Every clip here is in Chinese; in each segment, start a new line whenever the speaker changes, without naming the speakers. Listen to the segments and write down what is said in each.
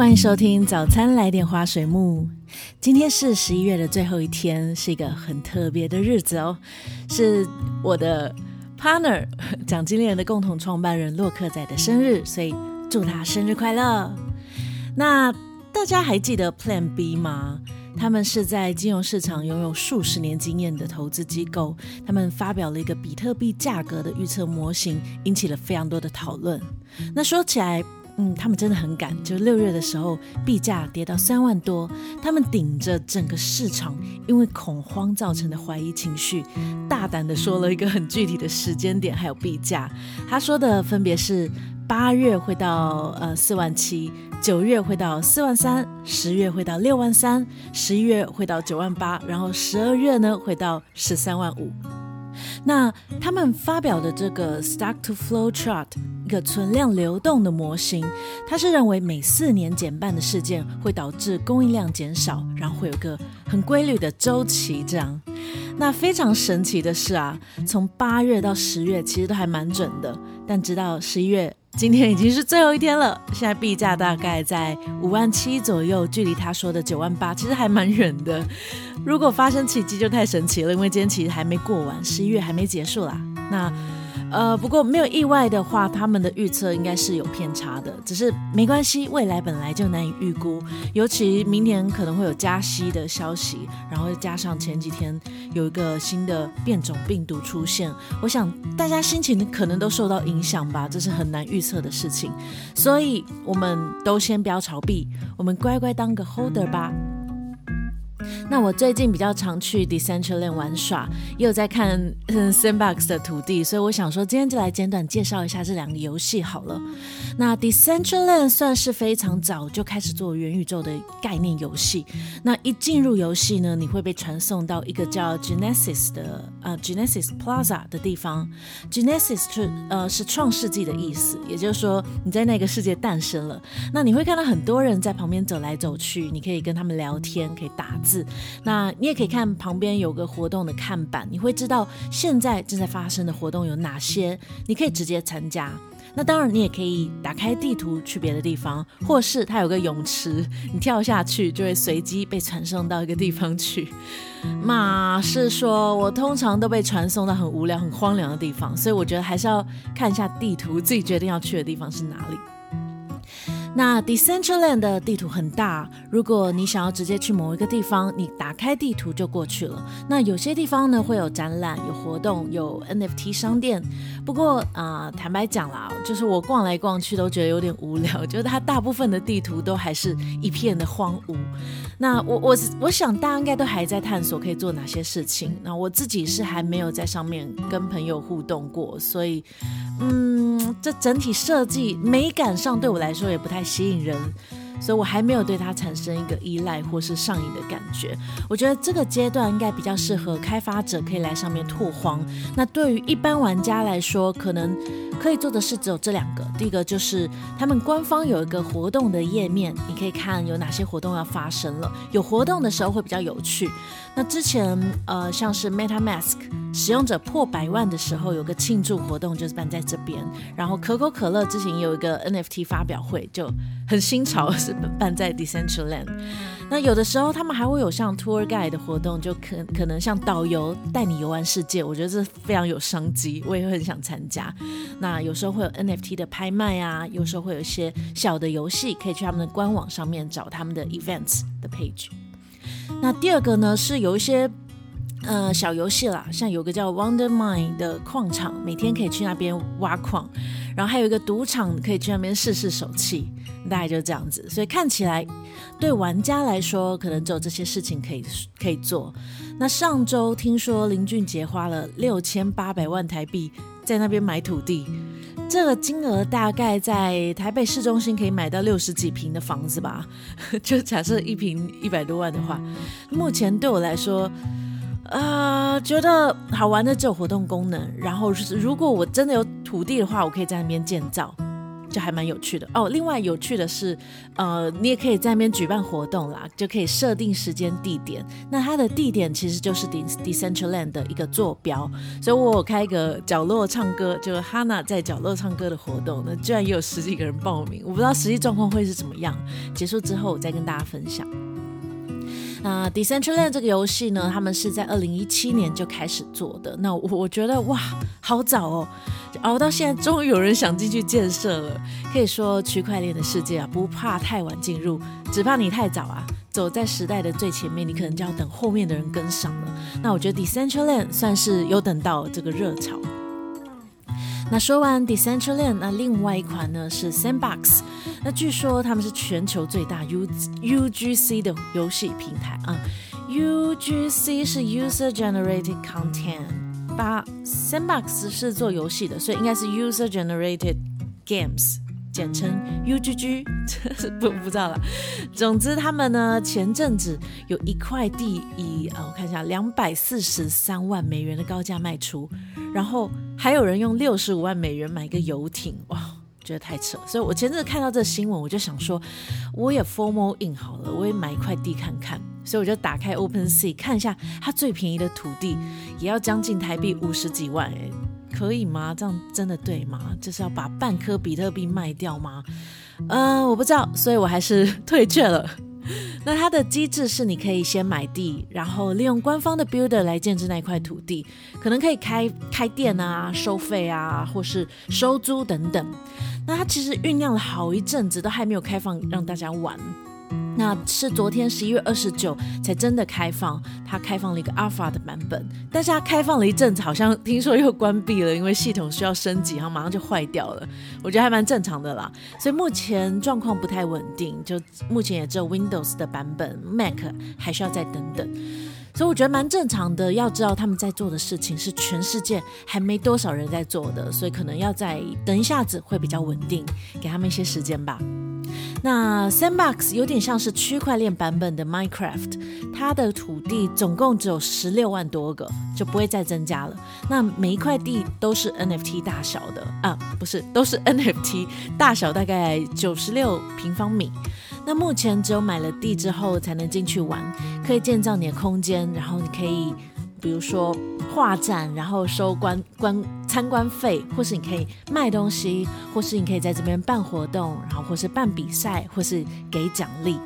欢迎收听早餐来点花水木。今天是十一月的最后一天，是一个很特别的日子哦，是我的 partner 奖金猎人的共同创办人洛克仔的生日，所以祝他生日快乐。那大家还记得 Plan B 吗？他们是在金融市场拥有数十年经验的投资机构，他们发表了一个比特币价格的预测模型，引起了非常多的讨论。那说起来，嗯，他们真的很敢，就六月的时候，币价跌到三万多，他们顶着整个市场因为恐慌造成的怀疑情绪，大胆的说了一个很具体的时间点，还有币价。他说的分别是。八月会到呃四万七，九月会到四万三，十月会到六万三，十一月会到九万八，然后十二月呢会到十三万五。那他们发表的这个 Stock to Flow Chart 一个存量流动的模型，它是认为每四年减半的事件会导致供应量减少，然后会有个很规律的周期这样。那非常神奇的是啊，从八月到十月其实都还蛮准的，但直到十一月。今天已经是最后一天了，现在币价大概在五万七左右，距离他说的九万八其实还蛮远的。如果发生奇迹就太神奇了，因为今天其实还没过完，十一月还没结束啦。那。呃，不过没有意外的话，他们的预测应该是有偏差的，只是没关系，未来本来就难以预估，尤其明年可能会有加息的消息，然后加上前几天有一个新的变种病毒出现，我想大家心情可能都受到影响吧，这是很难预测的事情，所以我们都先不要炒币，我们乖乖当个 holder 吧。那我最近比较常去 Decentraland 玩耍，也有在看 Sandbox 的土地，所以我想说，今天就来简短介绍一下这两个游戏好了。那 Decentraland 算是非常早就开始做元宇宙的概念游戏。那一进入游戏呢，你会被传送到一个叫 Genesis 的呃 Genesis Plaza 的地方。Genesis 是呃是创世纪的意思，也就是说你在那个世界诞生了。那你会看到很多人在旁边走来走去，你可以跟他们聊天，可以打字。那你也可以看旁边有个活动的看板，你会知道现在正在发生的活动有哪些，你可以直接参加。那当然，你也可以打开地图去别的地方，或是它有个泳池，你跳下去就会随机被传送到一个地方去。马是说，我通常都被传送到很无聊、很荒凉的地方，所以我觉得还是要看一下地图，自己决定要去的地方是哪里。那 Decentraland 的地图很大，如果你想要直接去某一个地方，你打开地图就过去了。那有些地方呢，会有展览、有活动、有 NFT 商店。不过啊、坦白讲啦，就是我逛来逛去都觉得有点无聊，就是它大部分的地图都还是一片的荒芜。那我我我想大家应该都还在探索可以做哪些事情。那我自己是还没有在上面跟朋友互动过，所以嗯，这整体设计美感上对我来说也不太吸引人。所以我还没有对它产生一个依赖或是上瘾的感觉。我觉得这个阶段应该比较适合开发者可以来上面拓荒。那对于一般玩家来说，可能可以做的事只有这两个。第一个就是他们官方有一个活动的页面，你可以看有哪些活动要发生了。有活动的时候会比较有趣。那之前呃像是 MetaMask 使用者破百万的时候，有个庆祝活动就是办在这边。然后可口可乐之前有一个 NFT 发表会，就很新潮。办在 Decentraland，那有的时候他们还会有像 Tour Guide 的活动，就可可能像导游带你游玩世界，我觉得这非常有商机，我也会很想参加。那有时候会有 NFT 的拍卖啊，有时候会有一些小的游戏，可以去他们的官网上面找他们的 Events 的 page。那第二个呢是有一些呃小游戏啦，像有个叫 Wonder Mine 的矿场，每天可以去那边挖矿，然后还有一个赌场，可以去那边试试手气。大概就这样子，所以看起来对玩家来说，可能只有这些事情可以可以做。那上周听说林俊杰花了六千八百万台币在那边买土地，这个金额大概在台北市中心可以买到六十几平的房子吧。就假设一平一百多万的话，目前对我来说，呃，觉得好玩的只有活动功能。然后是如果我真的有土地的话，我可以在那边建造。就还蛮有趣的哦。另外有趣的是，呃，你也可以在那边举办活动啦，就可以设定时间地点。那它的地点其实就是 Decentraland 的一个坐标，所以我开一个角落唱歌，就是 Hanna 在角落唱歌的活动，那居然也有十几个人报名，我不知道实际状况会是怎么样。结束之后我再跟大家分享。那 Decentraland 这个游戏呢，他们是在二零一七年就开始做的。那我我觉得哇，好早哦，熬到现在，终于有人想进去建设了。可以说区块链的世界啊，不怕太晚进入，只怕你太早啊，走在时代的最前面，你可能就要等后面的人跟上了。那我觉得 Decentraland 算是有等到这个热潮。那说完 Decentraland，那另外一款呢是 Sandbox。那据说他们是全球最大 U UGC 的游戏平台啊。UGC 是 User Generated Content，把 Sandbox 是做游戏的，所以应该是 User Generated Games，简称 UGG，不不知道了。总之，他们呢前阵子有一块地以呃我看一下两百四十三万美元的高价卖出。然后还有人用六十五万美元买一个游艇，哇，觉得太扯。所以我前阵子看到这新闻，我就想说，我也 formal in 好了，我也买一块地看看。所以我就打开 OpenSea 看一下，它最便宜的土地也要将近台币五十几万，哎，可以吗？这样真的对吗？就是要把半颗比特币卖掉吗？嗯，我不知道，所以我还是 退却了。那它的机制是，你可以先买地，然后利用官方的 builder 来建置那一块土地，可能可以开开店啊、收费啊，或是收租等等。那它其实酝酿了好一阵子，都还没有开放让大家玩。那是昨天十一月二十九才真的开放，它开放了一个 Alpha 的版本，但是它开放了一阵子，好像听说又关闭了，因为系统需要升级，然后马上就坏掉了。我觉得还蛮正常的啦，所以目前状况不太稳定，就目前也只有 Windows 的版本，Mac 还需要再等等，所以我觉得蛮正常的。要知道他们在做的事情是全世界还没多少人在做的，所以可能要再等一下子会比较稳定，给他们一些时间吧。那 Sandbox 有点像是区块链版本的 Minecraft，它的土地总共只有十六万多个，就不会再增加了。那每一块地都是 NFT 大小的啊，不是，都是 NFT 大小，大概九十六平方米。那目前只有买了地之后才能进去玩，可以建造你的空间，然后你可以。比如说画展，然后收观观参观费，或是你可以卖东西，或是你可以在这边办活动，然后或是办比赛，或是给奖励。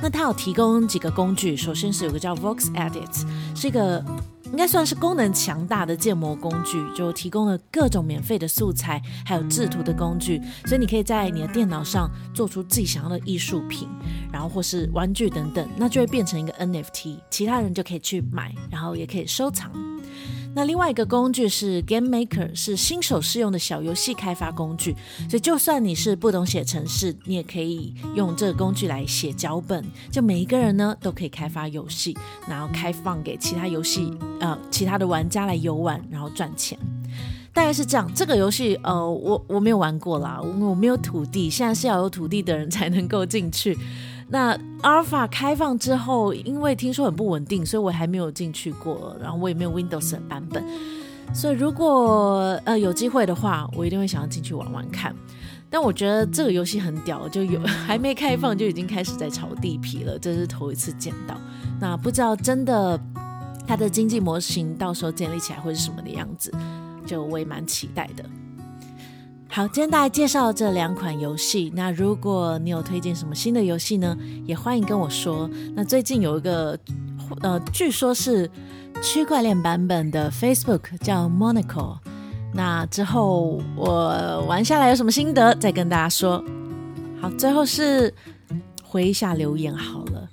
那它有提供几个工具，首先是有个叫 Vox Edit，是一个。应该算是功能强大的建模工具，就提供了各种免费的素材，还有制图的工具，所以你可以在你的电脑上做出自己想要的艺术品，然后或是玩具等等，那就会变成一个 NFT，其他人就可以去买，然后也可以收藏。那另外一个工具是 Game Maker，是新手适用的小游戏开发工具。所以就算你是不懂写程式，你也可以用这个工具来写脚本。就每一个人呢都可以开发游戏，然后开放给其他游戏呃其他的玩家来游玩，然后赚钱。大概是这样。这个游戏呃我我没有玩过啦，我我没有土地，现在是要有土地的人才能够进去。那阿尔法开放之后，因为听说很不稳定，所以我还没有进去过。然后我也没有 Windows 的版本，所以如果呃有机会的话，我一定会想要进去玩玩看。但我觉得这个游戏很屌，就有还没开放就已经开始在炒地皮了，这是头一次见到。那不知道真的它的经济模型到时候建立起来会是什么的样子，就我也蛮期待的。好，今天大家介绍这两款游戏。那如果你有推荐什么新的游戏呢？也欢迎跟我说。那最近有一个，呃，据说是区块链版本的 Facebook 叫 Monaco。那之后我玩下来有什么心得，再跟大家说。好，最后是回一下留言好了。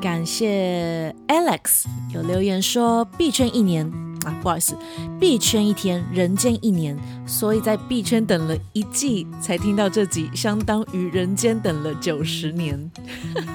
感谢 Alex 有留言说币圈一年。啊，不好意思，币圈一天，人间一年，所以在币圈等了一季才听到这集，相当于人间等了九十年。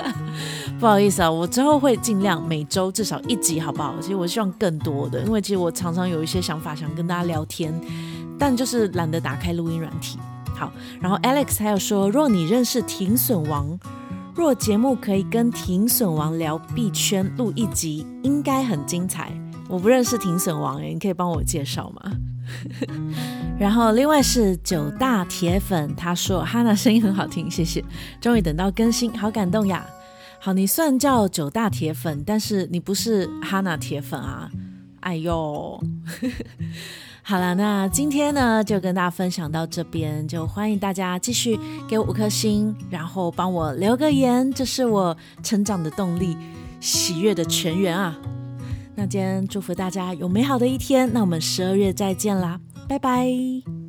不好意思啊，我之后会尽量每周至少一集，好不好？其实我希望更多的，因为其实我常常有一些想法想跟大家聊天，但就是懒得打开录音软体。好，然后 Alex 还有说，若你认识停损王，若节目可以跟停损王聊币圈，录一集应该很精彩。我不认识庭审王诶，你可以帮我介绍吗？然后另外是九大铁粉，他说哈娜声音很好听，谢谢，终于等到更新，好感动呀。好，你算叫九大铁粉，但是你不是哈娜铁粉啊，哎呦。好了，那今天呢就跟大家分享到这边，就欢迎大家继续给我五颗星，然后帮我留个言，这是我成长的动力，喜悦的泉源啊。那今天祝福大家有美好的一天，那我们十二月再见啦，拜拜。